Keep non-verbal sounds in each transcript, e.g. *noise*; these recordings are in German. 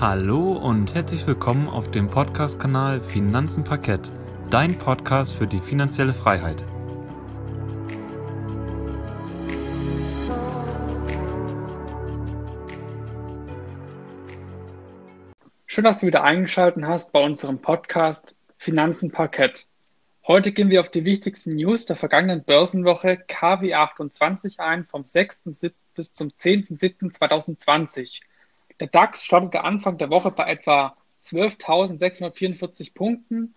Hallo und herzlich willkommen auf dem Podcast-Kanal Finanzen Parkett, dein Podcast für die finanzielle Freiheit. Schön, dass du wieder eingeschaltet hast bei unserem Podcast Finanzen Parkett. Heute gehen wir auf die wichtigsten News der vergangenen Börsenwoche KW28 ein, vom 6. bis zum 10.07.2020. Der DAX startete Anfang der Woche bei etwa 12.644 Punkten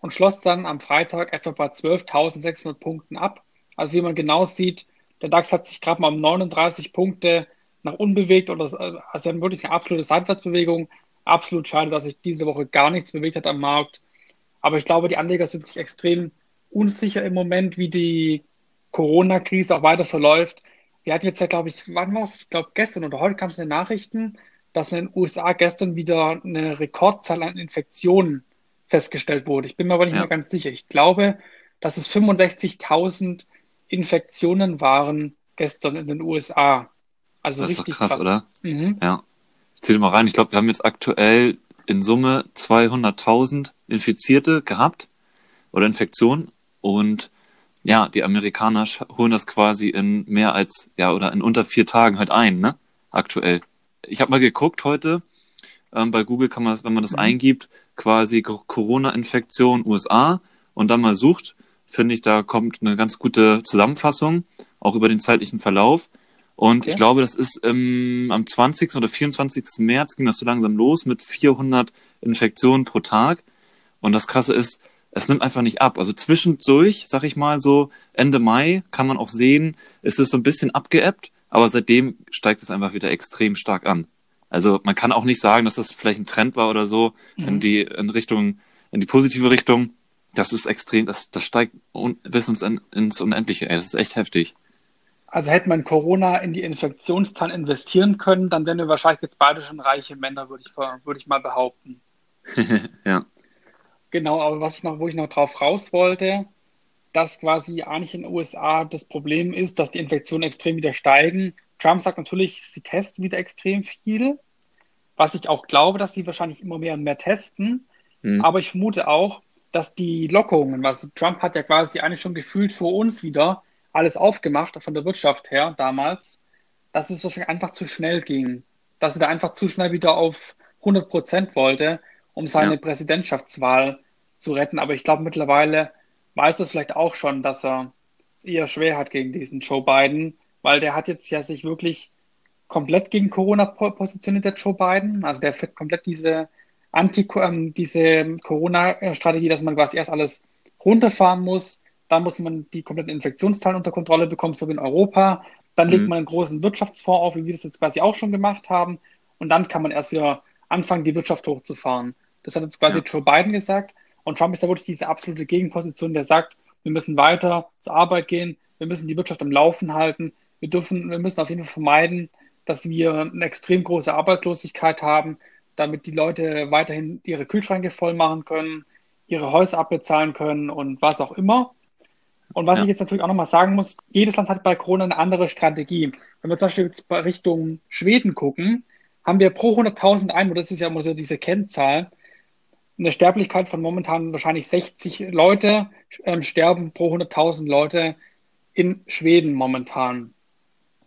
und schloss dann am Freitag etwa bei 12.600 Punkten ab. Also wie man genau sieht, der DAX hat sich gerade mal um 39 Punkte nach unbewegt oder also wirklich eine absolute Seitwärtsbewegung. Absolut schade, dass sich diese Woche gar nichts bewegt hat am Markt. Aber ich glaube, die Anleger sind sich extrem unsicher im Moment, wie die Corona-Krise auch weiter verläuft. Wir hatten jetzt ja, glaube ich, wann war es? Ich glaube, gestern oder heute kam es in den Nachrichten, dass in den USA gestern wieder eine Rekordzahl an Infektionen festgestellt wurde. Ich bin mir aber nicht ja. mehr ganz sicher. Ich glaube, dass es 65.000 Infektionen waren gestern in den USA. Also das ist richtig krass, krass, oder? Mhm. Ja. Ich zähle mal rein. Ich glaube, wir haben jetzt aktuell in Summe 200.000 Infizierte gehabt oder Infektionen und ja, die Amerikaner holen das quasi in mehr als ja oder in unter vier Tagen halt ein, ne? Aktuell ich habe mal geguckt heute, ähm, bei Google kann man wenn man das mhm. eingibt, quasi Corona-Infektion USA und dann mal sucht, finde ich, da kommt eine ganz gute Zusammenfassung, auch über den zeitlichen Verlauf. Und okay. ich glaube, das ist ähm, am 20. oder 24. März ging das so langsam los mit 400 Infektionen pro Tag. Und das Krasse ist, es nimmt einfach nicht ab. Also zwischendurch, sag ich mal so, Ende Mai kann man auch sehen, ist es so ein bisschen abgeebbt aber seitdem steigt es einfach wieder extrem stark an. Also man kann auch nicht sagen, dass das vielleicht ein Trend war oder so mhm. in die in Richtung, in die positive Richtung. Das ist extrem, das, das steigt un, bis ins, ins Unendliche. Ey. Das ist echt heftig. Also hätte man Corona in die Infektionszahlen investieren können, dann wären wir wahrscheinlich jetzt beide schon reiche Männer, würde ich, würde ich mal behaupten. *laughs* ja. Genau, aber was ich noch, wo ich noch drauf raus wollte, dass quasi eigentlich in den USA das Problem ist, dass die Infektionen extrem wieder steigen. Trump sagt natürlich, sie testen wieder extrem viel, was ich auch glaube, dass sie wahrscheinlich immer mehr und mehr testen. Mhm. Aber ich vermute auch, dass die Lockerungen, was Trump hat ja quasi eigentlich schon gefühlt vor uns wieder alles aufgemacht von der Wirtschaft her damals, dass es wahrscheinlich einfach zu schnell ging, dass er da einfach zu schnell wieder auf 100 Prozent wollte, um seine ja. Präsidentschaftswahl zu retten. Aber ich glaube mittlerweile weiß das vielleicht auch schon, dass er es eher schwer hat gegen diesen Joe Biden, weil der hat jetzt ja sich wirklich komplett gegen Corona positioniert, der Joe Biden. Also der fährt komplett diese Anti ähm, diese Corona-Strategie, dass man quasi erst alles runterfahren muss, dann muss man die kompletten Infektionszahlen unter Kontrolle bekommen, so wie in Europa. Dann mhm. legt man einen großen Wirtschaftsfonds auf, wie wir das jetzt quasi auch schon gemacht haben. Und dann kann man erst wieder anfangen, die Wirtschaft hochzufahren. Das hat jetzt quasi ja. Joe Biden gesagt. Und Trump ist da wirklich diese absolute Gegenposition, der sagt, wir müssen weiter zur Arbeit gehen, wir müssen die Wirtschaft am Laufen halten, wir dürfen, wir müssen auf jeden Fall vermeiden, dass wir eine extrem große Arbeitslosigkeit haben, damit die Leute weiterhin ihre Kühlschränke voll machen können, ihre Häuser abbezahlen können und was auch immer. Und was ja. ich jetzt natürlich auch nochmal sagen muss, jedes Land hat bei Corona eine andere Strategie. Wenn wir zum Beispiel jetzt Richtung Schweden gucken, haben wir pro 100.000 Einwohner, das ist ja immer so diese Kennzahl, eine Sterblichkeit von momentan wahrscheinlich 60 Leute ähm, sterben pro 100.000 Leute in Schweden momentan.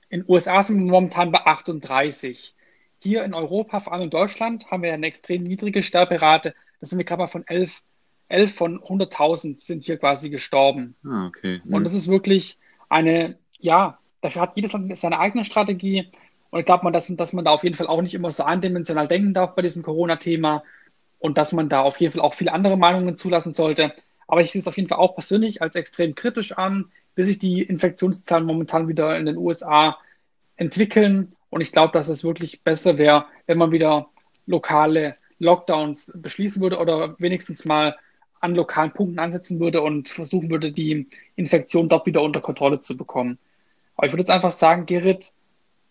In USA sind wir momentan bei 38. Hier in Europa, vor allem in Deutschland, haben wir eine extrem niedrige Sterberate. Da sind wir gerade mal von 11, 11 von 100.000 sind hier quasi gestorben. Ah, okay. Mhm. Und das ist wirklich eine, ja, dafür hat jedes Land seine eigene Strategie. Und ich glaube, dass, dass man da auf jeden Fall auch nicht immer so eindimensional denken darf bei diesem Corona-Thema und dass man da auf jeden Fall auch viele andere Meinungen zulassen sollte. Aber ich sehe es auf jeden Fall auch persönlich als extrem kritisch an, bis sich die Infektionszahlen momentan wieder in den USA entwickeln. Und ich glaube, dass es wirklich besser wäre, wenn man wieder lokale Lockdowns beschließen würde oder wenigstens mal an lokalen Punkten ansetzen würde und versuchen würde, die Infektion dort wieder unter Kontrolle zu bekommen. Aber ich würde jetzt einfach sagen, Gerrit,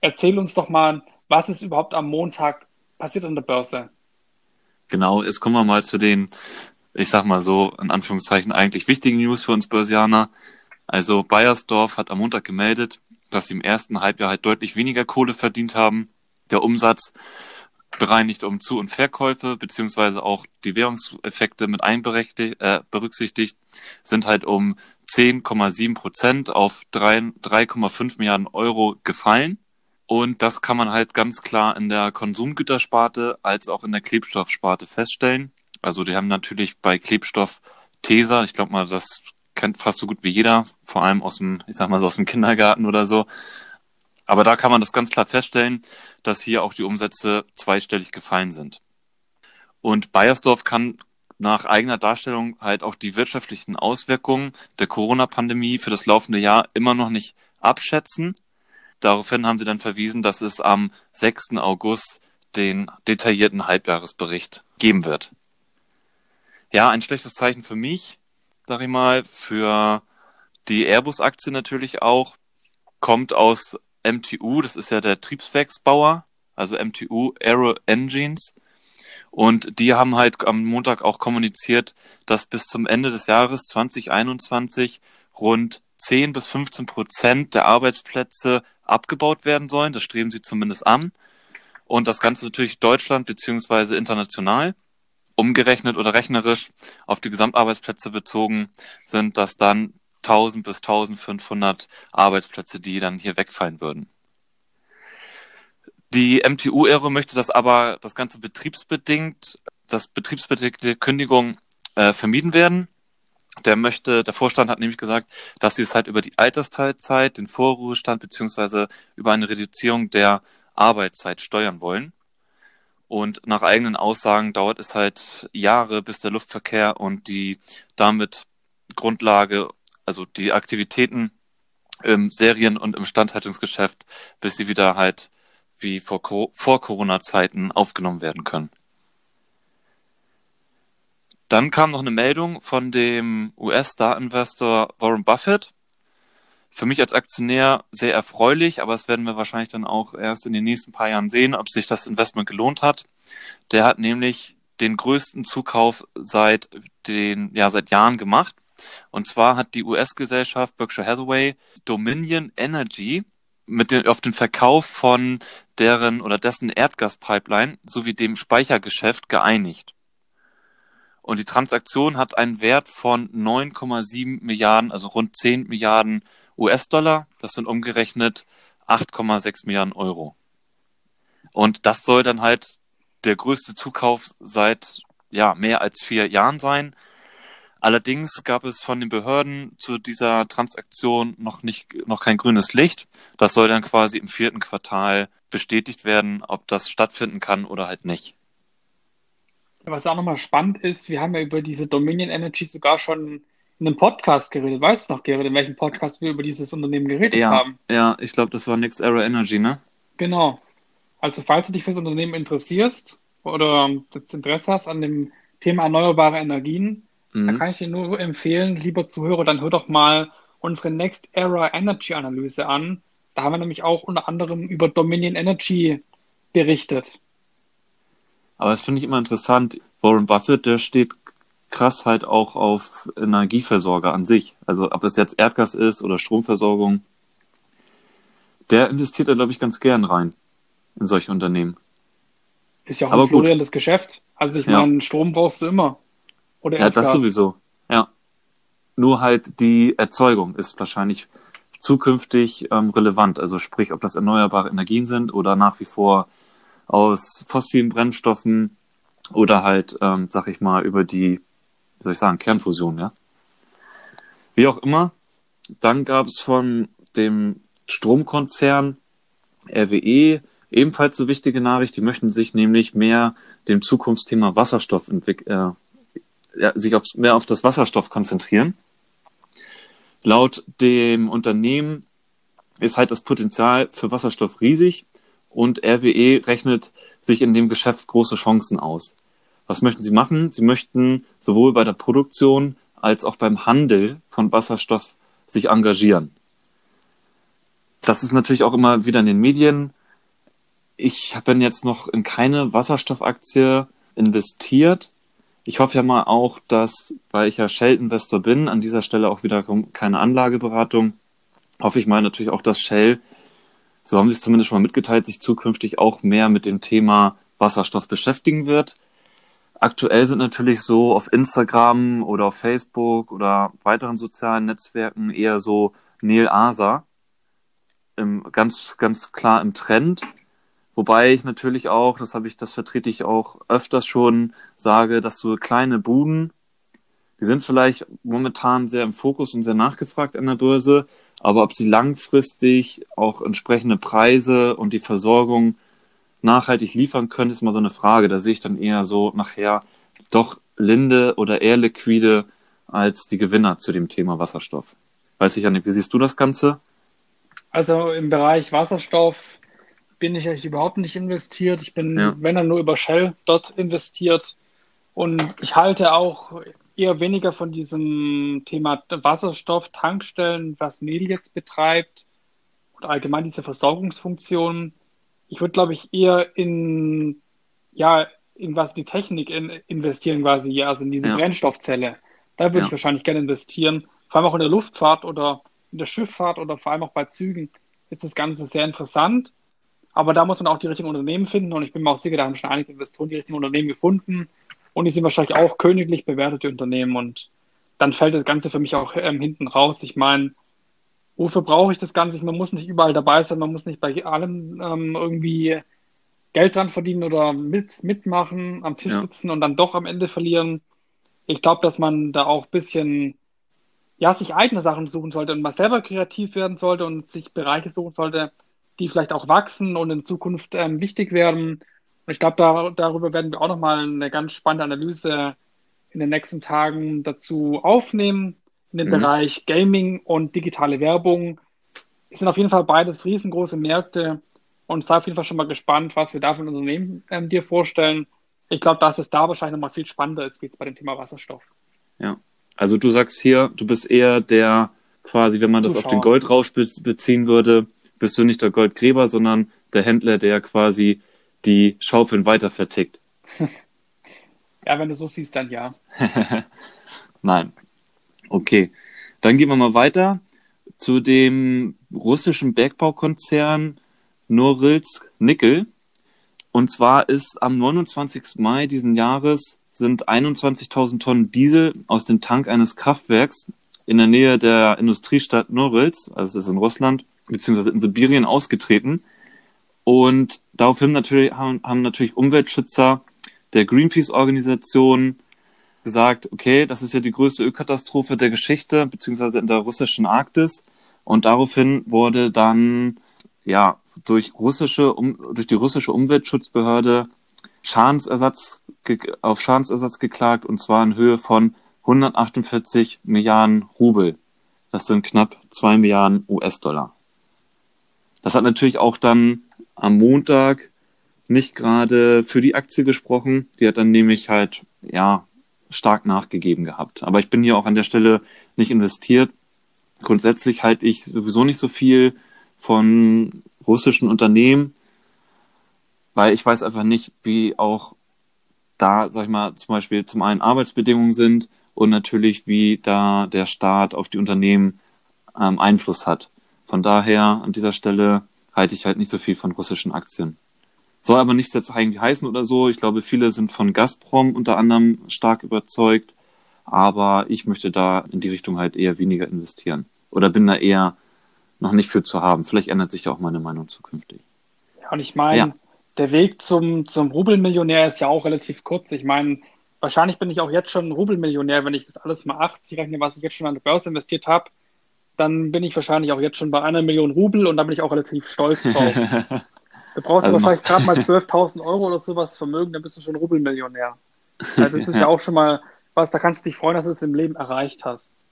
erzähl uns doch mal, was ist überhaupt am Montag passiert an der Börse? Genau, jetzt kommen wir mal zu den, ich sag mal so, in Anführungszeichen eigentlich wichtigen News für uns Börsianer. Also Bayersdorf hat am Montag gemeldet, dass sie im ersten Halbjahr halt deutlich weniger Kohle verdient haben. Der Umsatz bereinigt um Zu- und Verkäufe, beziehungsweise auch die Währungseffekte mit einberechtigt, äh, berücksichtigt, sind halt um 10,7 Prozent auf 3,5 Milliarden Euro gefallen. Und das kann man halt ganz klar in der Konsumgütersparte als auch in der Klebstoffsparte feststellen. Also die haben natürlich bei Klebstoff Tesa, ich glaube mal, das kennt fast so gut wie jeder, vor allem aus dem, ich sag mal so aus dem Kindergarten oder so. Aber da kann man das ganz klar feststellen, dass hier auch die Umsätze zweistellig gefallen sind. Und Bayersdorf kann nach eigener Darstellung halt auch die wirtschaftlichen Auswirkungen der Corona-Pandemie für das laufende Jahr immer noch nicht abschätzen. Daraufhin haben sie dann verwiesen, dass es am 6. August den detaillierten Halbjahresbericht geben wird. Ja, ein schlechtes Zeichen für mich, sag ich mal, für die Airbus-Aktie natürlich auch, kommt aus MTU, das ist ja der Triebswerksbauer, also MTU Aero Engines. Und die haben halt am Montag auch kommuniziert, dass bis zum Ende des Jahres 2021 rund 10 bis 15 Prozent der Arbeitsplätze abgebaut werden sollen. Das streben sie zumindest an. Und das Ganze natürlich Deutschland beziehungsweise international. Umgerechnet oder rechnerisch auf die Gesamtarbeitsplätze bezogen sind das dann 1000 bis 1500 Arbeitsplätze, die dann hier wegfallen würden. Die MTU-Aero möchte das aber, das Ganze betriebsbedingt, das betriebsbedingte Kündigung äh, vermieden werden. Der möchte, der Vorstand hat nämlich gesagt, dass sie es halt über die Altersteilzeit, den Vorruhestand beziehungsweise über eine Reduzierung der Arbeitszeit steuern wollen. Und nach eigenen Aussagen dauert es halt Jahre, bis der Luftverkehr und die damit Grundlage also die Aktivitäten im Serien- und im Standhaltungsgeschäft, bis sie wieder halt wie vor, vor Corona-Zeiten aufgenommen werden können. Dann kam noch eine Meldung von dem US-Star-Investor Warren Buffett. Für mich als Aktionär sehr erfreulich, aber das werden wir wahrscheinlich dann auch erst in den nächsten paar Jahren sehen, ob sich das Investment gelohnt hat. Der hat nämlich den größten Zukauf seit den, ja, seit Jahren gemacht. Und zwar hat die US-Gesellschaft Berkshire Hathaway Dominion Energy mit den, auf den Verkauf von deren oder dessen Erdgaspipeline sowie dem Speichergeschäft geeinigt. Und die Transaktion hat einen Wert von 9,7 Milliarden, also rund 10 Milliarden US-Dollar. Das sind umgerechnet 8,6 Milliarden Euro. Und das soll dann halt der größte Zukauf seit ja, mehr als vier Jahren sein. Allerdings gab es von den Behörden zu dieser Transaktion noch nicht, noch kein grünes Licht. Das soll dann quasi im vierten Quartal bestätigt werden, ob das stattfinden kann oder halt nicht. Was auch nochmal spannend ist, wir haben ja über diese Dominion Energy sogar schon in einem Podcast geredet. Weißt du noch, Gerrit, in welchem Podcast wir über dieses Unternehmen geredet ja, haben? Ja, ich glaube, das war Next Era Energy, ne? Genau. Also, falls du dich für das Unternehmen interessierst oder das Interesse hast an dem Thema erneuerbare Energien, Mhm. Da kann ich dir nur empfehlen, lieber Zuhörer, dann hör doch mal unsere Next Era Energy Analyse an. Da haben wir nämlich auch unter anderem über Dominion Energy berichtet. Aber das finde ich immer interessant. Warren Buffett, der steht krass halt auch auf Energieversorger an sich. Also ob es jetzt Erdgas ist oder Stromversorgung. Der investiert da, glaube ich, ganz gern rein in solche Unternehmen. Ist ja auch Aber ein florierendes Geschäft. Also ich ja. meine, Strom brauchst du immer. Oder ja, das sowieso. Ja. Nur halt die Erzeugung ist wahrscheinlich zukünftig ähm, relevant. Also sprich, ob das erneuerbare Energien sind oder nach wie vor aus fossilen Brennstoffen oder halt, ähm, sag ich mal, über die, wie soll ich sagen, Kernfusion, ja. Wie auch immer. Dann gab es von dem Stromkonzern RWE ebenfalls eine wichtige Nachricht. Die möchten sich nämlich mehr dem Zukunftsthema Wasserstoff entwickeln, äh, ja, sich auf, mehr auf das Wasserstoff konzentrieren. Laut dem Unternehmen ist halt das Potenzial für Wasserstoff riesig und RWE rechnet sich in dem Geschäft große Chancen aus. Was möchten sie machen? Sie möchten sowohl bei der Produktion als auch beim Handel von Wasserstoff sich engagieren. Das ist natürlich auch immer wieder in den Medien. Ich bin jetzt noch in keine Wasserstoffaktie investiert, ich hoffe ja mal auch, dass, weil ich ja Shell-Investor bin, an dieser Stelle auch wiederum keine Anlageberatung, hoffe ich mal natürlich auch, dass Shell, so haben sie es zumindest schon mal mitgeteilt, sich zukünftig auch mehr mit dem Thema Wasserstoff beschäftigen wird. Aktuell sind natürlich so auf Instagram oder auf Facebook oder weiteren sozialen Netzwerken eher so Neil Asa im, ganz, ganz klar im Trend. Wobei ich natürlich auch, das habe ich, das vertrete ich auch öfters schon, sage, dass so kleine Buden, die sind vielleicht momentan sehr im Fokus und sehr nachgefragt an der Börse, aber ob sie langfristig auch entsprechende Preise und die Versorgung nachhaltig liefern können, ist mal so eine Frage. Da sehe ich dann eher so nachher doch Linde oder eher liquide als die Gewinner zu dem Thema Wasserstoff. Weiß ich ja nicht, wie siehst du das Ganze? Also im Bereich Wasserstoff bin ich eigentlich überhaupt nicht investiert. Ich bin, ja. wenn dann nur über Shell dort investiert. Und ich halte auch eher weniger von diesem Thema Wasserstoff, Tankstellen, was Nel jetzt betreibt und allgemein diese Versorgungsfunktionen ich würde, glaube ich, eher in, ja, in was die Technik in, investieren quasi, also in diese ja. Brennstoffzelle. Da würde ja. ich wahrscheinlich gerne investieren. Vor allem auch in der Luftfahrt oder in der Schifffahrt oder vor allem auch bei Zügen ist das Ganze sehr interessant. Aber da muss man auch die richtigen Unternehmen finden und ich bin mir auch sicher, da haben schon einige Investoren die richtigen Unternehmen gefunden und die sind wahrscheinlich auch königlich bewertete Unternehmen und dann fällt das Ganze für mich auch ähm, hinten raus. Ich meine, wofür brauche ich das Ganze? Man muss nicht überall dabei sein, man muss nicht bei allem ähm, irgendwie Geld dran verdienen oder mit, mitmachen, am Tisch ja. sitzen und dann doch am Ende verlieren. Ich glaube, dass man da auch ein bisschen, ja, sich eigene Sachen suchen sollte und mal selber kreativ werden sollte und sich Bereiche suchen sollte, die vielleicht auch wachsen und in Zukunft ähm, wichtig werden. Und ich glaube, da, darüber werden wir auch nochmal eine ganz spannende Analyse in den nächsten Tagen dazu aufnehmen in dem mhm. Bereich Gaming und digitale Werbung. Es sind auf jeden Fall beides riesengroße Märkte und sei auf jeden Fall schon mal gespannt, was wir da für ein Unternehmen ähm, dir vorstellen. Ich glaube, dass es da wahrscheinlich nochmal viel spannender ist, wie es bei dem Thema Wasserstoff. Ja, also du sagst hier, du bist eher der quasi, wenn man das Zuschauer. auf den Goldrausch beziehen würde, bist du nicht der Goldgräber, sondern der Händler, der quasi die Schaufeln weiter vertickt. *laughs* ja, wenn du so siehst, dann ja. *laughs* Nein, Okay, dann gehen wir mal weiter zu dem russischen Bergbaukonzern Norilsk Nickel. Und zwar ist am 29. Mai diesen Jahres sind 21.000 Tonnen Diesel aus dem Tank eines Kraftwerks in der Nähe der Industriestadt Norilsk, also es ist in Russland, beziehungsweise in Sibirien ausgetreten. Und daraufhin natürlich, haben, haben natürlich Umweltschützer der Greenpeace-Organisation gesagt, okay, das ist ja die größte Ölkatastrophe der Geschichte, beziehungsweise in der russischen Arktis. Und daraufhin wurde dann ja durch russische um, durch die russische Umweltschutzbehörde Schadensersatz auf Schadensersatz geklagt und zwar in Höhe von 148 Milliarden Rubel. Das sind knapp zwei Milliarden US-Dollar. Das hat natürlich auch dann am Montag nicht gerade für die Aktie gesprochen. Die hat dann nämlich halt ja stark nachgegeben gehabt. Aber ich bin hier auch an der Stelle nicht investiert. Grundsätzlich halte ich sowieso nicht so viel von russischen Unternehmen, weil ich weiß einfach nicht, wie auch da, sag ich mal, zum Beispiel zum einen Arbeitsbedingungen sind und natürlich, wie da der Staat auf die Unternehmen ähm, Einfluss hat. Von daher an dieser Stelle halte ich halt nicht so viel von russischen Aktien. Soll aber nichts jetzt eigentlich heißen oder so. Ich glaube, viele sind von Gazprom unter anderem stark überzeugt. Aber ich möchte da in die Richtung halt eher weniger investieren. Oder bin da eher noch nicht für zu haben. Vielleicht ändert sich da auch meine Meinung zukünftig. Ja, und ich meine, ja. der Weg zum, zum Rubelmillionär ist ja auch relativ kurz. Ich meine, wahrscheinlich bin ich auch jetzt schon Rubelmillionär, wenn ich das alles mal 80 rechne, was ich jetzt schon an der Börse investiert habe. Dann bin ich wahrscheinlich auch jetzt schon bei einer Million Rubel und da bin ich auch relativ stolz drauf. *laughs* Da brauchst also du wahrscheinlich gerade mal *laughs* 12.000 Euro oder sowas Vermögen, dann bist du schon Rubelmillionär. Ja, das ist *laughs* ja. auch schon mal was, da kannst du dich freuen, dass du es im Leben erreicht hast.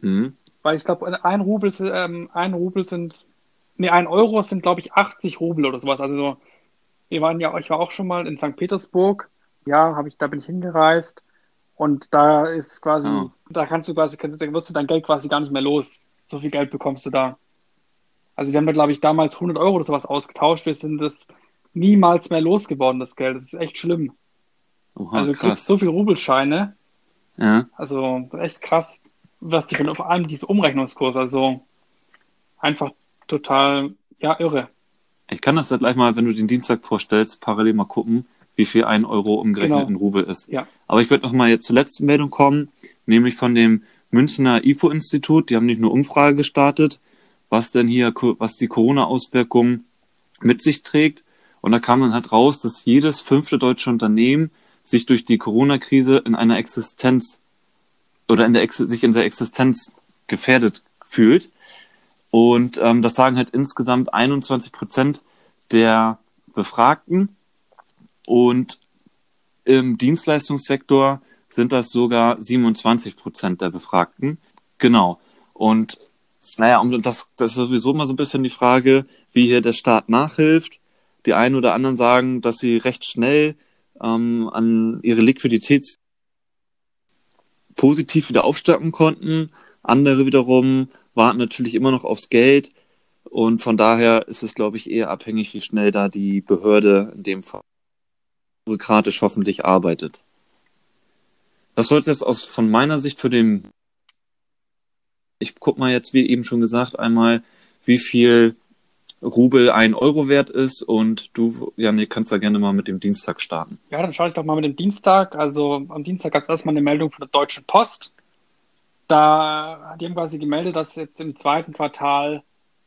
Mhm. Weil ich glaube, ein Rubel, ähm, ein Rubel sind, nee, ein Euro sind, glaube ich, 80 Rubel oder sowas. Also so, wir waren ja, ich war auch schon mal in St. Petersburg. Ja, habe ich, da bin ich hingereist. Und da ist quasi, oh. da kannst du quasi, da wirst du dein Geld quasi gar nicht mehr los. So viel Geld bekommst du da. Also wir haben da, glaube ich, damals 100 Euro oder sowas ausgetauscht. Wir sind das niemals mehr losgeworden, das Geld. Das ist echt schlimm. Oha, also du krass. kriegst so viel Rubelscheine. Ja. Also echt krass, was die von vor allem diese Umrechnungskurs, also einfach total, ja, irre. Ich kann das ja gleich mal, wenn du den Dienstag vorstellst, parallel mal gucken, wie viel ein Euro umgerechnet genau. in Rubel ist. Ja. Aber ich würde noch mal jetzt zur letzten Meldung kommen, nämlich von dem Münchner IFO-Institut. Die haben nicht nur Umfrage gestartet, was denn hier, was die Corona-Auswirkungen mit sich trägt. Und da kam dann halt raus, dass jedes fünfte deutsche Unternehmen sich durch die Corona-Krise in einer Existenz oder in der Ex sich in der Existenz gefährdet fühlt. Und ähm, das sagen halt insgesamt 21 Prozent der Befragten. Und im Dienstleistungssektor sind das sogar 27 Prozent der Befragten. Genau. Und naja, und das, das ist sowieso immer so ein bisschen die Frage, wie hier der Staat nachhilft. Die einen oder anderen sagen, dass sie recht schnell ähm, an ihre Liquidität positiv wieder aufstocken konnten. Andere wiederum warten natürlich immer noch aufs Geld. Und von daher ist es, glaube ich, eher abhängig, wie schnell da die Behörde in dem Fall bürokratisch hoffentlich arbeitet. Das soll es jetzt aus von meiner Sicht für den. Ich guck mal jetzt, wie eben schon gesagt, einmal, wie viel Rubel ein Euro wert ist und du, Janik, kannst da gerne mal mit dem Dienstag starten. Ja, dann schaue ich doch mal mit dem Dienstag. Also am Dienstag gab es erstmal eine Meldung von der Deutschen Post. Da die haben quasi gemeldet, dass jetzt im zweiten Quartal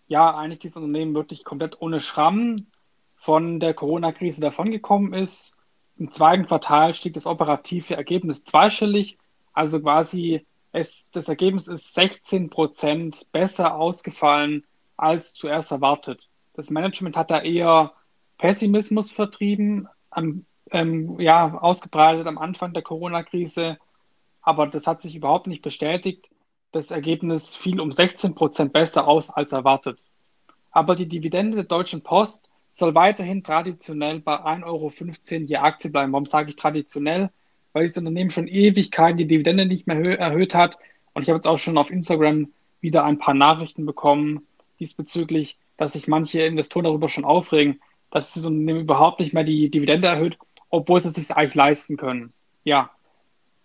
ja eigentlich dieses Unternehmen wirklich komplett ohne Schramm von der Corona-Krise davongekommen ist. Im zweiten Quartal stieg das operative Ergebnis zweistellig, also quasi es, das Ergebnis ist 16 Prozent besser ausgefallen als zuerst erwartet. Das Management hat da eher Pessimismus vertrieben, am, ähm, ja, ausgebreitet am Anfang der Corona-Krise, aber das hat sich überhaupt nicht bestätigt. Das Ergebnis fiel um 16 Prozent besser aus als erwartet. Aber die Dividende der Deutschen Post soll weiterhin traditionell bei 1,15 Euro je Aktie bleiben. Warum sage ich traditionell? Weil das Unternehmen schon Ewigkeiten die Dividende nicht mehr erhöht hat. Und ich habe jetzt auch schon auf Instagram wieder ein paar Nachrichten bekommen, diesbezüglich, dass sich manche Investoren darüber schon aufregen, dass das Unternehmen überhaupt nicht mehr die Dividende erhöht, obwohl sie es sich eigentlich leisten können. Ja.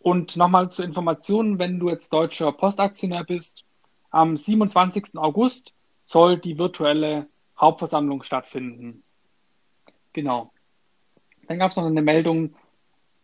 Und nochmal zur Information, wenn du jetzt deutscher Postaktionär bist, am 27. August soll die virtuelle Hauptversammlung stattfinden. Genau. Dann gab es noch eine Meldung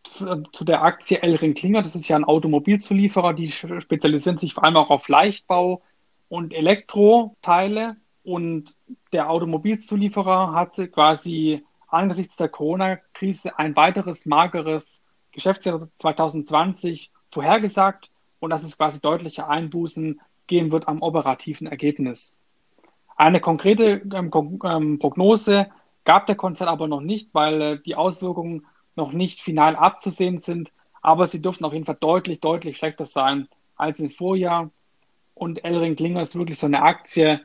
zu der Aktie Elring Klinger. Das ist ja ein Automobilzulieferer, die spezialisieren sich vor allem auch auf Leichtbau und Elektroteile. Und der Automobilzulieferer hat quasi angesichts der Corona-Krise ein weiteres mageres Geschäftsjahr 2020 vorhergesagt und dass es quasi deutliche Einbußen geben wird am operativen Ergebnis. Eine konkrete ähm, ähm, Prognose gab der Konzern aber noch nicht, weil äh, die Auswirkungen noch nicht final abzusehen sind. Aber sie dürften auf jeden Fall deutlich, deutlich schlechter sein als im Vorjahr und Elring Klinger ist wirklich so eine Aktie.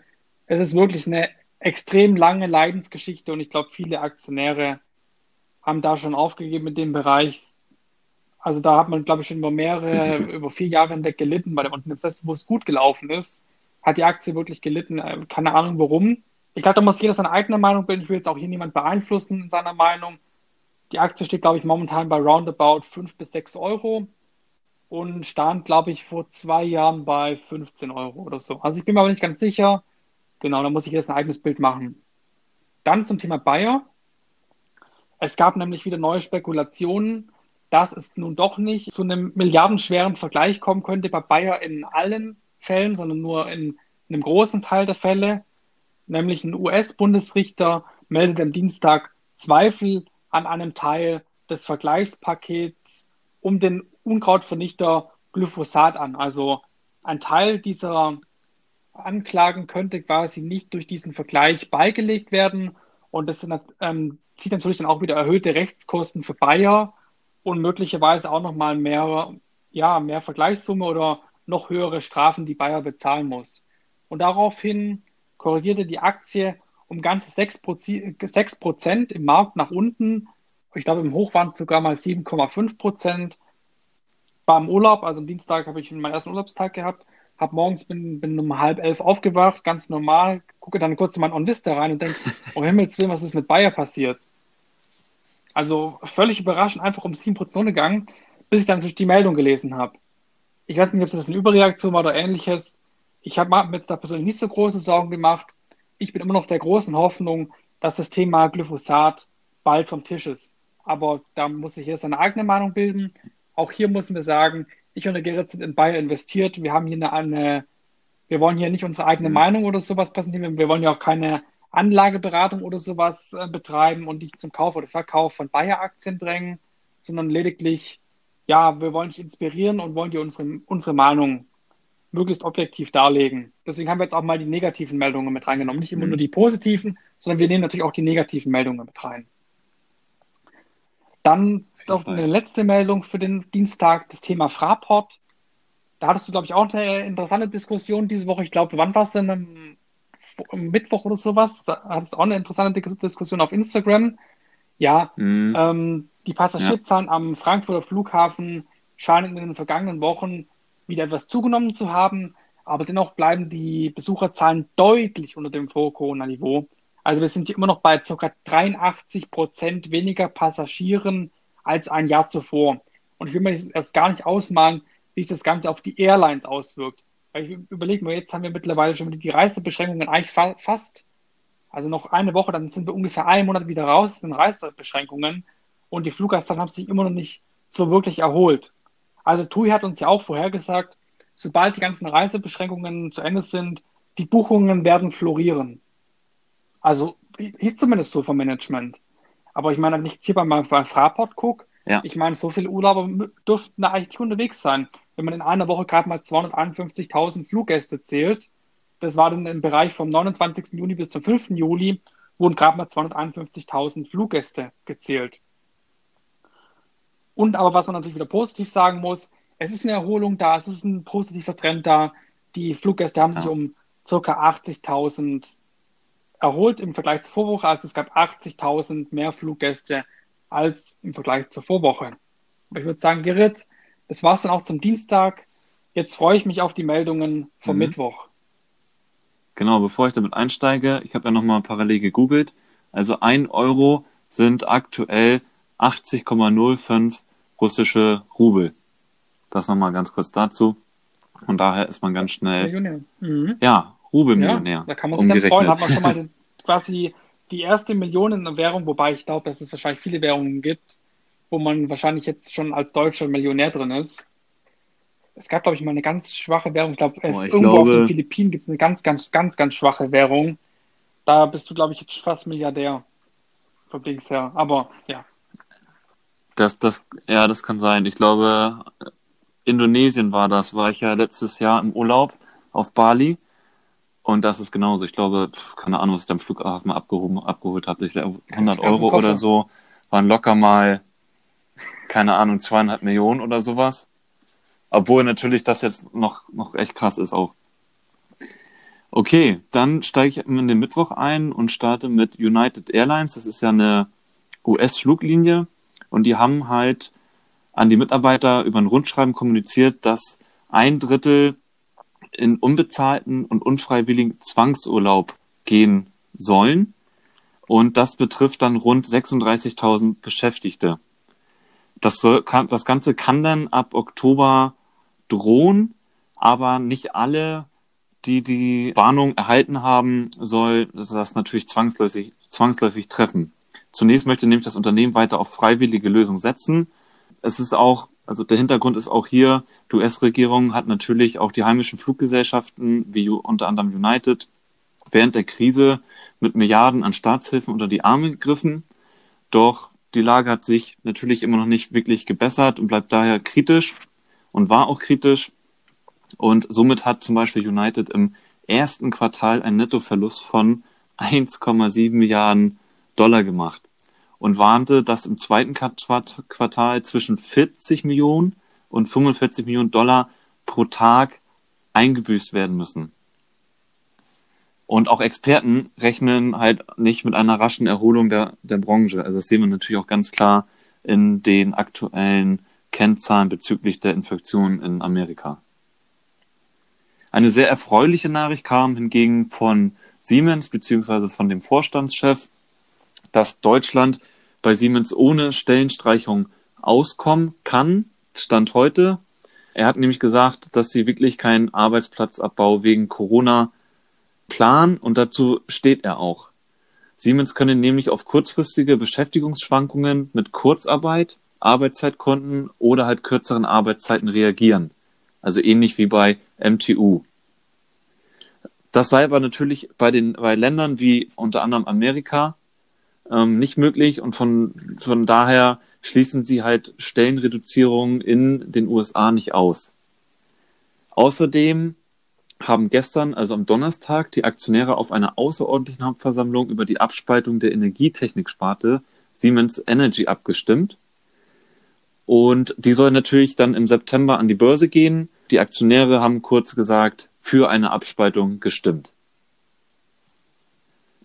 Es ist wirklich eine extrem lange Leidensgeschichte und ich glaube, viele Aktionäre haben da schon aufgegeben mit dem Bereich. Also da hat man, glaube ich, schon über mehrere, *laughs* über vier Jahre hinweg gelitten bei dem Unternehmen. Das heißt, wo es gut gelaufen ist, hat die Aktie wirklich gelitten. Äh, keine Ahnung warum. Ich glaube, da muss jeder seine eigene Meinung bilden. Ich will jetzt auch hier niemand beeinflussen in seiner Meinung. Die Aktie steht, glaube ich, momentan bei roundabout 5 bis 6 Euro und stand, glaube ich, vor zwei Jahren bei 15 Euro oder so. Also ich bin mir aber nicht ganz sicher. Genau, da muss ich jetzt ein eigenes Bild machen. Dann zum Thema Bayer. Es gab nämlich wieder neue Spekulationen, dass es nun doch nicht zu einem milliardenschweren Vergleich kommen könnte bei Bayer in allen Fällen, sondern nur in, in einem großen Teil der Fälle. Nämlich ein US-Bundesrichter meldet am Dienstag Zweifel an einem Teil des Vergleichspakets um den Unkrautvernichter Glyphosat an. Also ein Teil dieser Anklagen könnte quasi nicht durch diesen Vergleich beigelegt werden. Und das ähm, zieht natürlich dann auch wieder erhöhte Rechtskosten für Bayer und möglicherweise auch nochmal mehr, ja, mehr Vergleichssumme oder noch höhere Strafen, die Bayer bezahlen muss. Und daraufhin korrigierte die Aktie um ganze 6 Prozent im Markt nach unten. Ich glaube, im Hoch waren sogar mal 7,5 Prozent war im Urlaub, also am Dienstag habe ich meinen ersten Urlaubstag gehabt, habe morgens bin, bin um halb elf aufgewacht, ganz normal, gucke dann kurz in mein On-Vista rein und denke, oh Himmels Willen, was ist mit Bayer passiert? Also völlig überraschend, einfach um 7% gegangen, bis ich dann natürlich die Meldung gelesen habe. Ich weiß nicht, ob das eine Überreaktion war oder ähnliches. Ich habe mir jetzt da persönlich nicht so große Sorgen gemacht. Ich bin immer noch der großen Hoffnung, dass das Thema Glyphosat bald vom Tisch ist. Aber da muss sich hier seine eigene Meinung bilden. Auch hier müssen wir sagen, ich und der Gerrit sind in Bayer investiert. Wir haben hier eine, eine wir wollen hier nicht unsere eigene mhm. Meinung oder sowas präsentieren. Wir wollen ja auch keine Anlageberatung oder sowas äh, betreiben und nicht zum Kauf oder Verkauf von Bayer-Aktien drängen, sondern lediglich, ja, wir wollen dich inspirieren und wollen dir unsere, unsere Meinung möglichst objektiv darlegen. Deswegen haben wir jetzt auch mal die negativen Meldungen mit reingenommen. Nicht immer mhm. nur die positiven, sondern wir nehmen natürlich auch die negativen Meldungen mit rein. Dann noch eine letzte Meldung für den Dienstag, das Thema Fraport. Da hattest du, glaube ich, auch eine interessante Diskussion diese Woche. Ich glaube, wann war es denn? Am, am, Mittwoch oder sowas? Da hattest du auch eine interessante Diskussion auf Instagram. Ja, mhm. ähm, die Passagierzahlen ja. am Frankfurter Flughafen scheinen in den vergangenen Wochen wieder etwas zugenommen zu haben, aber dennoch bleiben die Besucherzahlen deutlich unter dem Vor-Corona-Niveau. Also wir sind hier immer noch bei ca. 83 Prozent weniger Passagieren als ein Jahr zuvor. Und ich will mir das erst gar nicht ausmalen, wie sich das Ganze auf die Airlines auswirkt. Weil ich überlege mir, jetzt haben wir mittlerweile schon die Reisebeschränkungen eigentlich fa fast, also noch eine Woche, dann sind wir ungefähr einen Monat wieder raus aus den Reisebeschränkungen und die Fluggastzahlen haben sich immer noch nicht so wirklich erholt. Also TUI hat uns ja auch vorhergesagt, sobald die ganzen Reisebeschränkungen zu Ende sind, die Buchungen werden florieren. Also hieß zumindest so vom Management. Aber ich meine, wenn ich jetzt hier bei meinem Fraport gucke, ja. ich meine, so viele Urlauber dürften da eigentlich unterwegs sein. Wenn man in einer Woche gerade mal 251.000 Fluggäste zählt, das war dann im Bereich vom 29. Juni bis zum 5. Juli, wurden gerade mal 251.000 Fluggäste gezählt. Und aber was man natürlich wieder positiv sagen muss, es ist eine Erholung da, es ist ein positiver Trend da. Die Fluggäste haben ja. sich um ca. 80.000 erholt im Vergleich zur Vorwoche. Also es gab 80.000 mehr Fluggäste als im Vergleich zur Vorwoche. Aber ich würde sagen, Gerrit, das war es dann auch zum Dienstag. Jetzt freue ich mich auf die Meldungen vom mhm. Mittwoch. Genau, bevor ich damit einsteige, ich habe ja nochmal parallel gegoogelt. Also ein Euro sind aktuell 80,05 russische Rubel. Das nochmal ganz kurz dazu. Und daher ist man ganz schnell. Millionär. Mhm. Ja, Rubelmillionär. Ja, da kann man sich dann freuen. Hat man schon mal den, quasi die erste Millionenwährung, wobei ich glaube, dass es wahrscheinlich viele Währungen gibt, wo man wahrscheinlich jetzt schon als deutscher Millionär drin ist. Es gab, glaube ich, mal eine ganz schwache Währung. Ich, glaub, oh, ich irgendwo glaube, auf den Philippinen gibt es eine ganz, ganz, ganz, ganz schwache Währung. Da bist du, glaube ich, jetzt fast Milliardär. Vom Dings her. Aber ja. Das, das, ja, das kann sein. Ich glaube, Indonesien war das, war ich ja letztes Jahr im Urlaub auf Bali. Und das ist genauso. Ich glaube, keine Ahnung, was ich da am Flughafen abgehoben, abgeholt habe. Ich glaube, 100 Euro oder so waren locker mal, keine Ahnung, zweieinhalb Millionen oder sowas. Obwohl natürlich das jetzt noch, noch echt krass ist auch. Okay, dann steige ich in den Mittwoch ein und starte mit United Airlines. Das ist ja eine US-Fluglinie. Und die haben halt an die Mitarbeiter über ein Rundschreiben kommuniziert, dass ein Drittel in unbezahlten und unfreiwilligen Zwangsurlaub gehen sollen. Und das betrifft dann rund 36.000 Beschäftigte. Das, soll, kann, das Ganze kann dann ab Oktober drohen, aber nicht alle, die die Warnung erhalten haben, soll das natürlich zwangsläufig, zwangsläufig treffen. Zunächst möchte nämlich das Unternehmen weiter auf freiwillige Lösungen setzen. Es ist auch, also der Hintergrund ist auch hier, die US-Regierung hat natürlich auch die heimischen Fluggesellschaften, wie unter anderem United, während der Krise mit Milliarden an Staatshilfen unter die Arme gegriffen. Doch die Lage hat sich natürlich immer noch nicht wirklich gebessert und bleibt daher kritisch und war auch kritisch. Und somit hat zum Beispiel United im ersten Quartal einen Nettoverlust von *laughs* 1,7 Milliarden Dollar gemacht und warnte, dass im zweiten Quartal zwischen 40 Millionen und 45 Millionen Dollar pro Tag eingebüßt werden müssen. Und auch Experten rechnen halt nicht mit einer raschen Erholung der, der Branche. Also das sehen wir natürlich auch ganz klar in den aktuellen Kennzahlen bezüglich der Infektion in Amerika. Eine sehr erfreuliche Nachricht kam hingegen von Siemens beziehungsweise von dem Vorstandschef, dass Deutschland bei Siemens ohne Stellenstreichung auskommen kann, Stand heute. Er hat nämlich gesagt, dass sie wirklich keinen Arbeitsplatzabbau wegen Corona planen und dazu steht er auch. Siemens könne nämlich auf kurzfristige Beschäftigungsschwankungen mit Kurzarbeit, Arbeitszeitkonten oder halt kürzeren Arbeitszeiten reagieren. Also ähnlich wie bei MTU. Das sei aber natürlich bei den bei Ländern wie unter anderem Amerika ähm, nicht möglich und von, von daher schließen sie halt Stellenreduzierungen in den USA nicht aus. Außerdem haben gestern, also am Donnerstag, die Aktionäre auf einer außerordentlichen Hauptversammlung über die Abspaltung der Energietechniksparte Siemens Energy abgestimmt. Und die soll natürlich dann im September an die Börse gehen. Die Aktionäre haben kurz gesagt für eine Abspaltung gestimmt.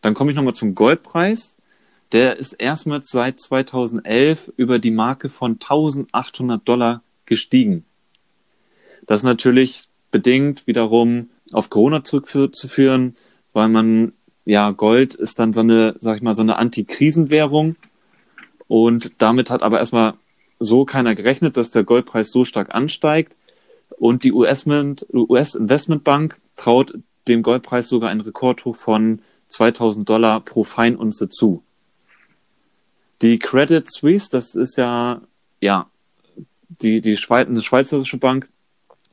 Dann komme ich nochmal zum Goldpreis. Der ist erstmals seit 2011 über die Marke von 1800 Dollar gestiegen. Das ist natürlich bedingt wiederum auf Corona zurückzuführen, weil man, ja, Gold ist dann so eine, sag ich mal, so eine Antikrisenwährung. Und damit hat aber erstmal so keiner gerechnet, dass der Goldpreis so stark ansteigt. Und die US-Investmentbank traut dem Goldpreis sogar einen Rekordhoch von 2000 Dollar pro Feinunze zu. Die Credit Suisse, das ist ja, ja, die, die Schweiz, eine schweizerische Bank,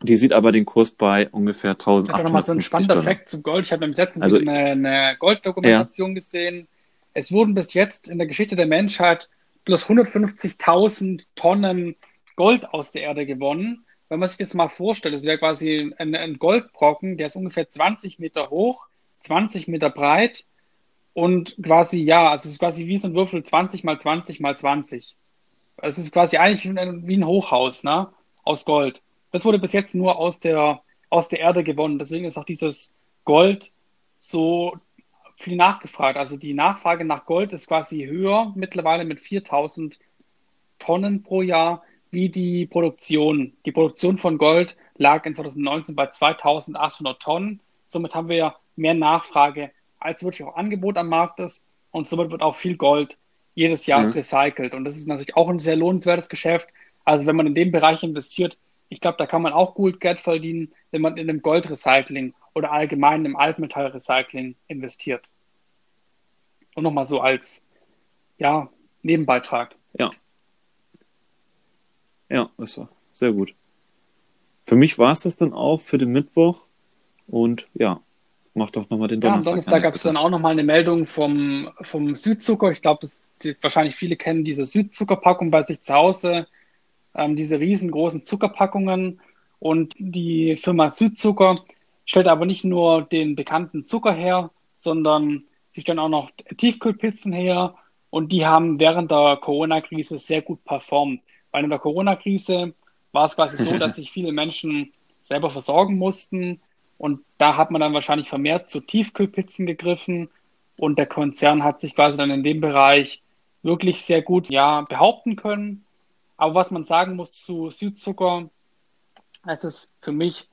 die sieht aber den Kurs bei ungefähr 1850 Das nochmal so ein spannender. Fakt zu Gold. Ich habe nämlich letztens also, eine, eine Golddokumentation ja. gesehen. Es wurden bis jetzt in der Geschichte der Menschheit plus 150.000 Tonnen Gold aus der Erde gewonnen. Wenn man sich das mal vorstellt, das wäre quasi ein, ein Goldbrocken, der ist ungefähr 20 Meter hoch, 20 Meter breit und quasi, ja, also es ist quasi wie so ein Würfel 20 mal 20 mal 20. Es ist quasi eigentlich wie ein Hochhaus, ne? Aus Gold. Das wurde bis jetzt nur aus der, aus der Erde gewonnen. Deswegen ist auch dieses Gold so viel nachgefragt. Also die Nachfrage nach Gold ist quasi höher mittlerweile mit 4000 Tonnen pro Jahr wie die Produktion. Die Produktion von Gold lag in 2019 bei 2800 Tonnen. Somit haben wir mehr Nachfrage, als wirklich auch Angebot am Markt ist. Und somit wird auch viel Gold jedes Jahr mhm. recycelt. Und das ist natürlich auch ein sehr lohnenswertes Geschäft. Also wenn man in dem Bereich investiert, ich glaube, da kann man auch gut Geld verdienen, wenn man in einem Goldrecycling oder allgemein im Altmetallrecycling investiert. Und nochmal so als ja, Nebenbeitrag. Ja. Ja, ist so. Sehr gut. Für mich war es das dann auch für den Mittwoch. Und ja, mach doch nochmal den Donnerstag. Ja, am Donnerstag gab es dann auch nochmal eine Meldung vom, vom Südzucker. Ich glaube, wahrscheinlich viele kennen diese Südzuckerpackung bei sich zu Hause ähm, diese riesengroßen Zuckerpackungen. Und die Firma Südzucker stellt aber nicht nur den bekannten Zucker her, sondern sie stellen auch noch Tiefkühlpizzen her. Und die haben während der Corona-Krise sehr gut performt. Weil in der Corona-Krise war es quasi so, *laughs* dass sich viele Menschen selber versorgen mussten. Und da hat man dann wahrscheinlich vermehrt zu Tiefkühlpizzen gegriffen. Und der Konzern hat sich quasi dann in dem Bereich wirklich sehr gut ja, behaupten können. Aber was man sagen muss zu Südzucker, es ist für mich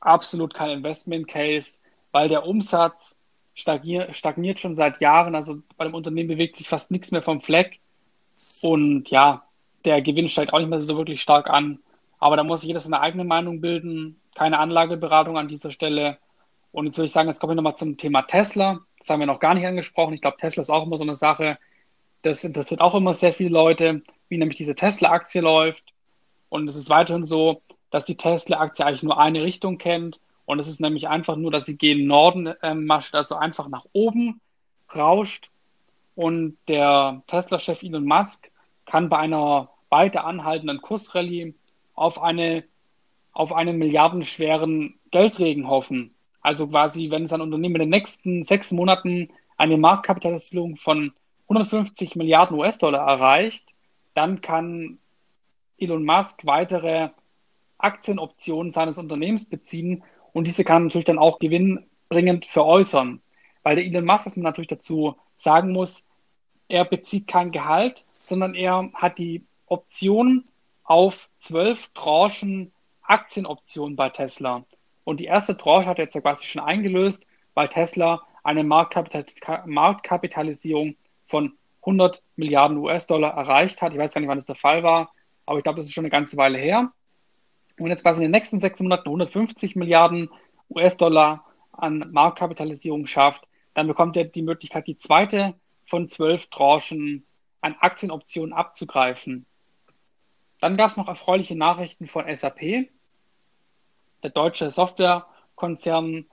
absolut kein Investment Case, weil der Umsatz stagniert, stagniert schon seit Jahren. Also bei dem Unternehmen bewegt sich fast nichts mehr vom Fleck. Und ja, der Gewinn steigt auch nicht mehr so wirklich stark an. Aber da muss sich jeder seine eigene Meinung bilden. Keine Anlageberatung an dieser Stelle. Und jetzt würde ich sagen, jetzt komme ich nochmal zum Thema Tesla. Das haben wir noch gar nicht angesprochen. Ich glaube, Tesla ist auch immer so eine Sache. Das interessiert auch immer sehr viele Leute wie nämlich diese Tesla-Aktie läuft. Und es ist weiterhin so, dass die Tesla-Aktie eigentlich nur eine Richtung kennt. Und es ist nämlich einfach nur, dass sie gegen Norden äh, marscht, also einfach nach oben rauscht. Und der Tesla-Chef Elon Musk kann bei einer weiter anhaltenden Kursrallye auf eine auf einen milliardenschweren Geldregen hoffen. Also quasi, wenn sein Unternehmen in den nächsten sechs Monaten eine Marktkapitalisierung von 150 Milliarden US-Dollar erreicht, dann kann Elon Musk weitere Aktienoptionen seines Unternehmens beziehen und diese kann natürlich dann auch gewinnbringend veräußern. Weil der Elon Musk, was man natürlich dazu sagen muss, er bezieht kein Gehalt, sondern er hat die Option auf zwölf Tranchen Aktienoptionen bei Tesla. Und die erste Tranche hat er jetzt quasi schon eingelöst, weil Tesla eine Marktkapitalisierung von 100 Milliarden US-Dollar erreicht hat. Ich weiß gar nicht, wann das der Fall war, aber ich glaube, das ist schon eine ganze Weile her. Und jetzt quasi in den nächsten sechs Monaten 150 Milliarden US-Dollar an Marktkapitalisierung schafft, dann bekommt er die Möglichkeit, die zweite von zwölf Tranchen an Aktienoptionen abzugreifen. Dann gab es noch erfreuliche Nachrichten von SAP. Der deutsche Softwarekonzern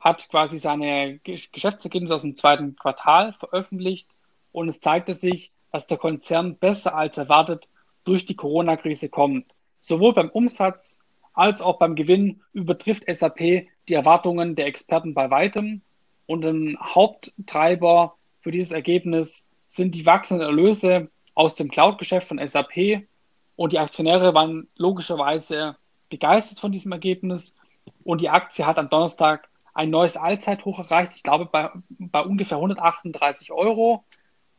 hat quasi seine Geschäftsergebnisse aus dem zweiten Quartal veröffentlicht und es zeigte sich, dass der Konzern besser als erwartet durch die Corona-Krise kommt. Sowohl beim Umsatz als auch beim Gewinn übertrifft SAP die Erwartungen der Experten bei weitem. Und ein Haupttreiber für dieses Ergebnis sind die wachsenden Erlöse aus dem Cloud-Geschäft von SAP. Und die Aktionäre waren logischerweise begeistert von diesem Ergebnis. Und die Aktie hat am Donnerstag ein neues Allzeithoch erreicht. Ich glaube, bei, bei ungefähr 138 Euro.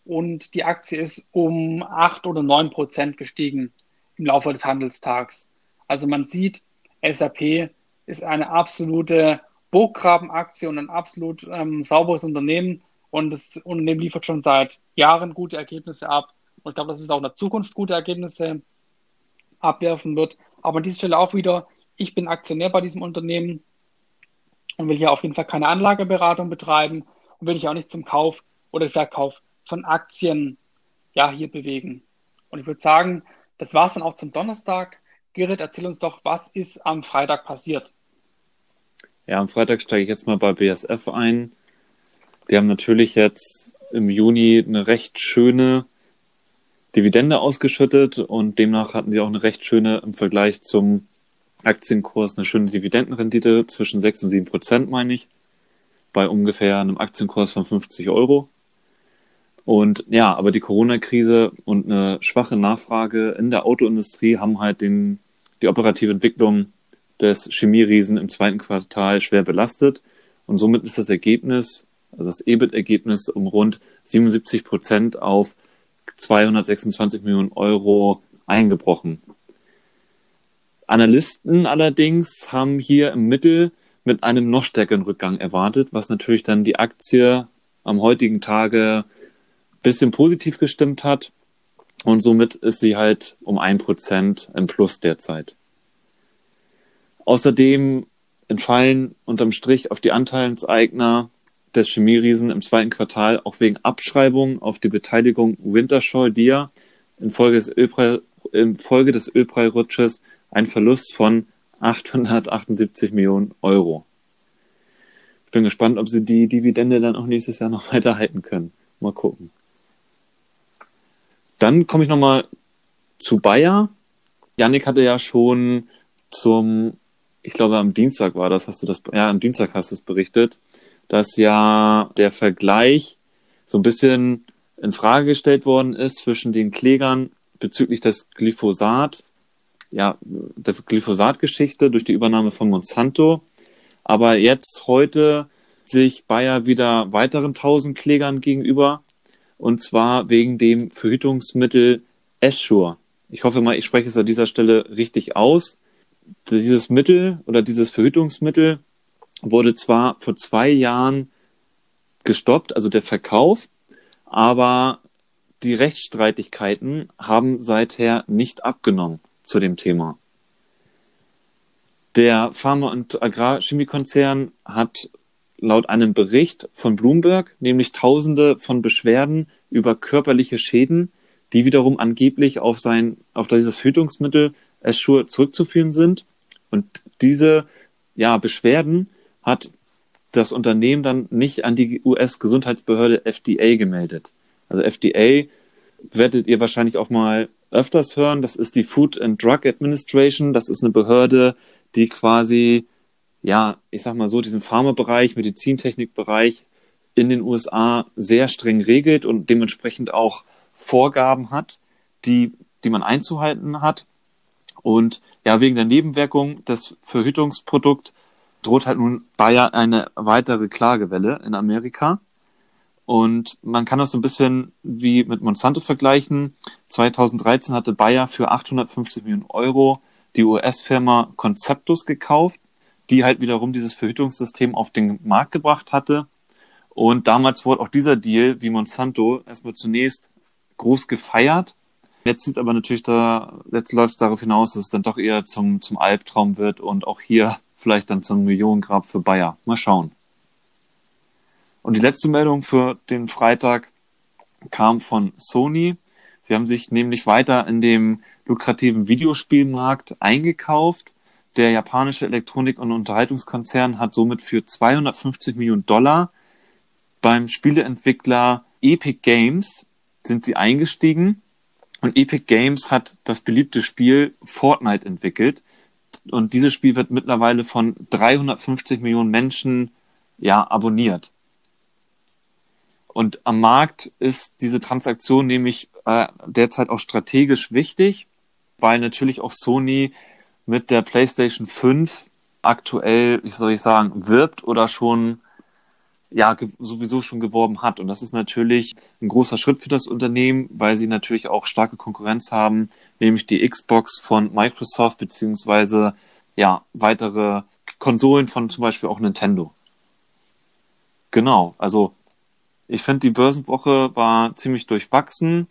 Und die Aktie ist um 8 oder 9 Prozent gestiegen im Laufe des Handelstags. Also man sieht, SAP ist eine absolute Burggrabenaktie und ein absolut ähm, sauberes Unternehmen. Und das Unternehmen liefert schon seit Jahren gute Ergebnisse ab. Und ich glaube, dass es auch in der Zukunft gute Ergebnisse abwerfen wird. Aber an dieser Stelle auch wieder, ich bin Aktionär bei diesem Unternehmen und will hier auf jeden Fall keine Anlageberatung betreiben und will ich auch nicht zum Kauf oder Verkauf von Aktien ja hier bewegen. Und ich würde sagen, das war es dann auch zum Donnerstag. Gerrit, erzähl uns doch, was ist am Freitag passiert? Ja, am Freitag steige ich jetzt mal bei BSF ein. Die haben natürlich jetzt im Juni eine recht schöne Dividende ausgeschüttet und demnach hatten sie auch eine recht schöne im Vergleich zum Aktienkurs eine schöne Dividendenrendite zwischen 6 und 7 Prozent, meine ich, bei ungefähr einem Aktienkurs von 50 Euro. Und ja, aber die Corona-Krise und eine schwache Nachfrage in der Autoindustrie haben halt den, die operative Entwicklung des Chemieriesen im zweiten Quartal schwer belastet. Und somit ist das Ergebnis, also das EBIT-Ergebnis um rund 77 Prozent auf 226 Millionen Euro eingebrochen. Analysten allerdings haben hier im Mittel mit einem noch stärkeren Rückgang erwartet, was natürlich dann die Aktie am heutigen Tage bisschen positiv gestimmt hat. Und somit ist sie halt um ein Prozent im Plus derzeit. Außerdem entfallen unterm Strich auf die Anteilseigner des Chemieriesen im zweiten Quartal auch wegen Abschreibung auf die Beteiligung Wintershall Dia infolge des, Ölpreis, infolge des Ölpreisrutsches ein Verlust von 878 Millionen Euro. Ich bin gespannt, ob sie die Dividende dann auch nächstes Jahr noch *laughs* weiter halten können. Mal gucken. Dann komme ich nochmal zu Bayer. Yannick hatte ja schon zum, ich glaube am Dienstag war das, hast du das, ja, am Dienstag hast du es berichtet, dass ja der Vergleich so ein bisschen in Frage gestellt worden ist zwischen den Klägern bezüglich des Glyphosat, ja, der Glyphosat-Geschichte durch die Übernahme von Monsanto. Aber jetzt heute sich Bayer wieder weiteren tausend Klägern gegenüber und zwar wegen dem Verhütungsmittel Eschur. Ich hoffe mal, ich spreche es an dieser Stelle richtig aus. Dieses Mittel oder dieses Verhütungsmittel wurde zwar vor zwei Jahren gestoppt, also der Verkauf, aber die Rechtsstreitigkeiten haben seither nicht abgenommen zu dem Thema. Der Pharma- und Agrarchemiekonzern hat laut einem Bericht von Bloomberg nämlich Tausende von Beschwerden über körperliche Schäden, die wiederum angeblich auf sein, auf dieses Verhütungsmittel Assure zurückzuführen sind. Und diese, ja, Beschwerden hat das Unternehmen dann nicht an die US-Gesundheitsbehörde FDA gemeldet. Also FDA werdet ihr wahrscheinlich auch mal öfters hören. Das ist die Food and Drug Administration. Das ist eine Behörde, die quasi ja, ich sag mal so, diesen Pharmabereich, Medizintechnikbereich in den USA sehr streng regelt und dementsprechend auch Vorgaben hat, die, die man einzuhalten hat. Und ja, wegen der Nebenwirkung des Verhütungsprodukt droht halt nun Bayer eine weitere Klagewelle in Amerika. Und man kann das so ein bisschen wie mit Monsanto vergleichen. 2013 hatte Bayer für 850 Millionen Euro die US-Firma Conceptus gekauft die halt wiederum dieses Verhütungssystem auf den Markt gebracht hatte. Und damals wurde auch dieser Deal, wie Monsanto, erstmal zunächst groß gefeiert. Jetzt sieht aber natürlich da, jetzt läuft es darauf hinaus, dass es dann doch eher zum, zum Albtraum wird und auch hier vielleicht dann zum Millionengrab für Bayer. Mal schauen. Und die letzte Meldung für den Freitag kam von Sony. Sie haben sich nämlich weiter in dem lukrativen Videospielmarkt eingekauft. Der japanische Elektronik- und Unterhaltungskonzern hat somit für 250 Millionen Dollar beim Spieleentwickler Epic Games sind sie eingestiegen und Epic Games hat das beliebte Spiel Fortnite entwickelt. Und dieses Spiel wird mittlerweile von 350 Millionen Menschen ja abonniert. Und am Markt ist diese Transaktion nämlich äh, derzeit auch strategisch wichtig, weil natürlich auch Sony mit der PlayStation 5 aktuell, wie soll ich sagen, wirbt oder schon ja sowieso schon geworben hat. Und das ist natürlich ein großer Schritt für das Unternehmen, weil sie natürlich auch starke Konkurrenz haben, nämlich die Xbox von Microsoft beziehungsweise ja weitere Konsolen von zum Beispiel auch Nintendo. Genau, also ich finde die Börsenwoche war ziemlich durchwachsen.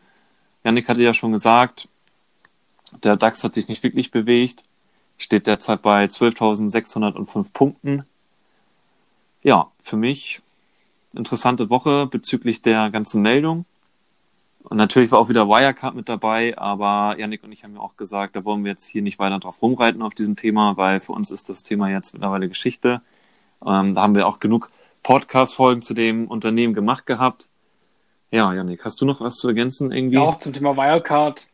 Janik hatte ja schon gesagt, der DAX hat sich nicht wirklich bewegt, steht derzeit bei 12.605 Punkten. Ja, für mich interessante Woche bezüglich der ganzen Meldung. Und natürlich war auch wieder Wirecard mit dabei, aber Yannick und ich haben ja auch gesagt, da wollen wir jetzt hier nicht weiter drauf rumreiten auf diesem Thema, weil für uns ist das Thema jetzt mittlerweile Geschichte. Ähm, da haben wir auch genug Podcast-Folgen zu dem Unternehmen gemacht gehabt. Ja, Yannick, hast du noch was zu ergänzen irgendwie? Ja, auch zum Thema Wirecard.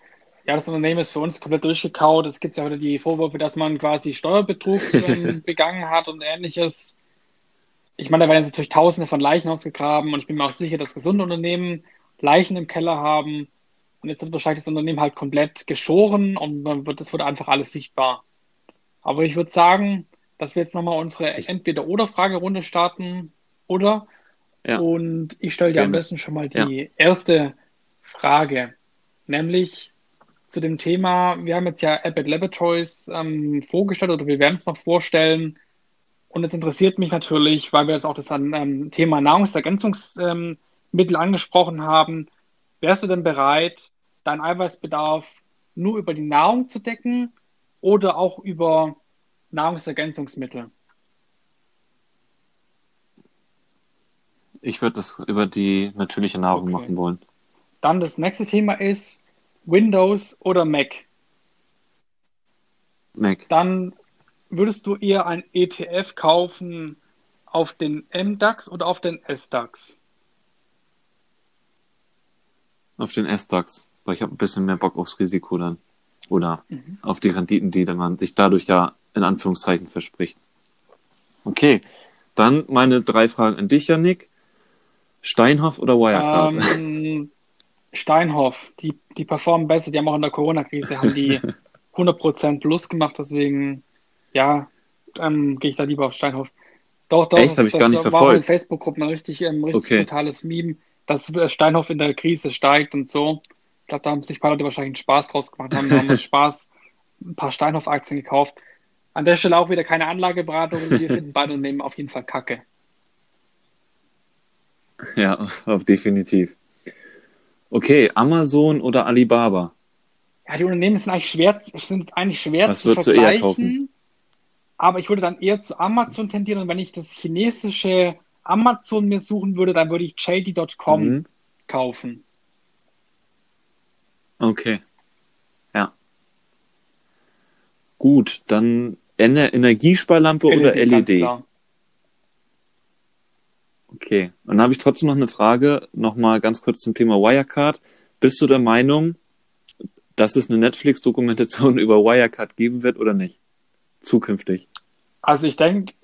Ja, das Unternehmen ist für uns komplett durchgekaut. Es gibt ja heute die Vorwürfe, dass man quasi Steuerbetrug *laughs* ähm, begangen hat und ähnliches ich meine, da werden jetzt natürlich Tausende von Leichen ausgegraben und ich bin mir auch sicher, dass gesunde Unternehmen Leichen im Keller haben. Und jetzt wird wahrscheinlich das Unternehmen halt komplett geschoren und dann wird, das wird einfach alles sichtbar. Aber ich würde sagen, dass wir jetzt nochmal unsere Entweder-Oder-Fragerunde starten, oder? Ja. Und ich stelle dir am besten schon mal die ja. erste Frage, nämlich zu dem Thema, wir haben jetzt ja Abbott Laboratories ähm, vorgestellt oder wir werden es noch vorstellen. Und jetzt interessiert mich natürlich, weil wir jetzt auch das ähm, Thema Nahrungsergänzungsmittel ähm, angesprochen haben, wärst du denn bereit, deinen Eiweißbedarf nur über die Nahrung zu decken oder auch über Nahrungsergänzungsmittel? Ich würde das über die natürliche Nahrung okay. machen wollen. Dann das nächste Thema ist Windows oder Mac. Mac. Dann würdest du eher ein ETF kaufen auf den MDAX oder auf den SDAX? Auf den SDAX, weil ich habe ein bisschen mehr Bock aufs Risiko dann. Oder mhm. auf die Renditen, die man sich dadurch ja in Anführungszeichen verspricht. Okay, dann meine drei Fragen an dich, Janik. Steinhoff oder Wirecard? Ähm, Steinhoff, die, die performen besser, die haben auch in der Corona-Krise, haben die *laughs* 100% plus gemacht, deswegen ja, ähm, gehe ich da lieber auf Steinhoff. Doch, doch, Echt? Habe ich gar nicht verfolgt. war in Facebook-Gruppen ein richtig, ähm, richtig okay. totales Meme, dass äh, Steinhoff in der Krise steigt und so. Ich glaube, da haben sich ein paar Leute wahrscheinlich einen Spaß draus gemacht, haben, haben *laughs* Spaß ein paar Steinhoff-Aktien gekauft. An der Stelle auch wieder keine Anlageberatung. Wir finden beide Unternehmen auf jeden Fall kacke. *laughs* Ja, auf definitiv. Okay, Amazon oder Alibaba? Ja, die Unternehmen sind eigentlich schwer, sind eigentlich schwer Was zu vergleichen. Du eher kaufen? Aber ich würde dann eher zu Amazon tendieren und wenn ich das chinesische Amazon mir suchen würde, dann würde ich JD.com mhm. kaufen. Okay. Ja. Gut, dann Energiesparlampe LED, oder LED? Okay. Und dann habe ich trotzdem noch eine Frage, nochmal ganz kurz zum Thema Wirecard. Bist du der Meinung, dass es eine Netflix-Dokumentation *laughs* über Wirecard geben wird oder nicht? Zukünftig? Also ich denke.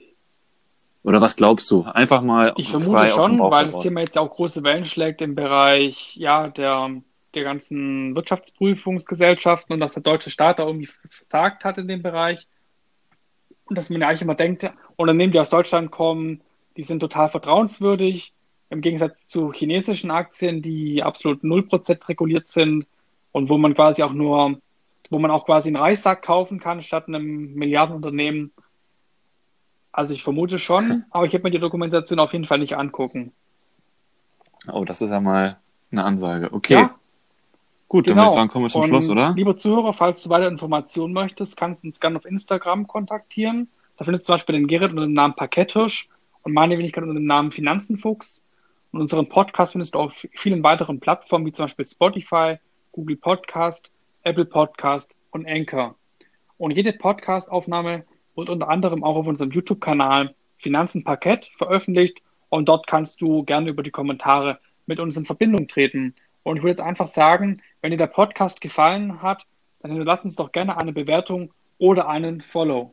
Oder was glaubst du? Einfach mal. Ich vermute schon, weil das Thema jetzt auch große Wellen schlägt im Bereich ja der, der ganzen Wirtschaftsprüfungsgesellschaften und dass der deutsche Staat da irgendwie versagt hat in dem Bereich. Und dass man ja eigentlich immer denkt, Unternehmen, die aus Deutschland kommen, die sind total vertrauenswürdig. Im Gegensatz zu chinesischen Aktien, die absolut 0% reguliert sind und wo man quasi auch nur wo man auch quasi einen Reissack kaufen kann statt einem Milliardenunternehmen. Also ich vermute schon, *laughs* aber ich werde mir die Dokumentation auf jeden Fall nicht angucken. Oh, das ist ja mal eine Ansage. Okay. Ja, Gut, genau. dann würde ich genau. sagen, kommen wir zum Und Schluss, oder? Lieber Zuhörer, falls du weitere Informationen möchtest, kannst du uns gerne auf Instagram kontaktieren. Da findest du zum Beispiel den Gerrit unter dem Namen Parkettisch und meine Wenigkeit unter dem Namen Finanzenfuchs. Und unseren Podcast findest du auf vielen weiteren Plattformen, wie zum Beispiel Spotify, Google Podcast, Apple Podcast und Anchor. Und jede Podcast-Aufnahme wird unter anderem auch auf unserem YouTube-Kanal Finanzen Parkett veröffentlicht und dort kannst du gerne über die Kommentare mit uns in Verbindung treten. Und ich würde jetzt einfach sagen, wenn dir der Podcast gefallen hat, dann hinterlass uns doch gerne eine Bewertung oder einen Follow.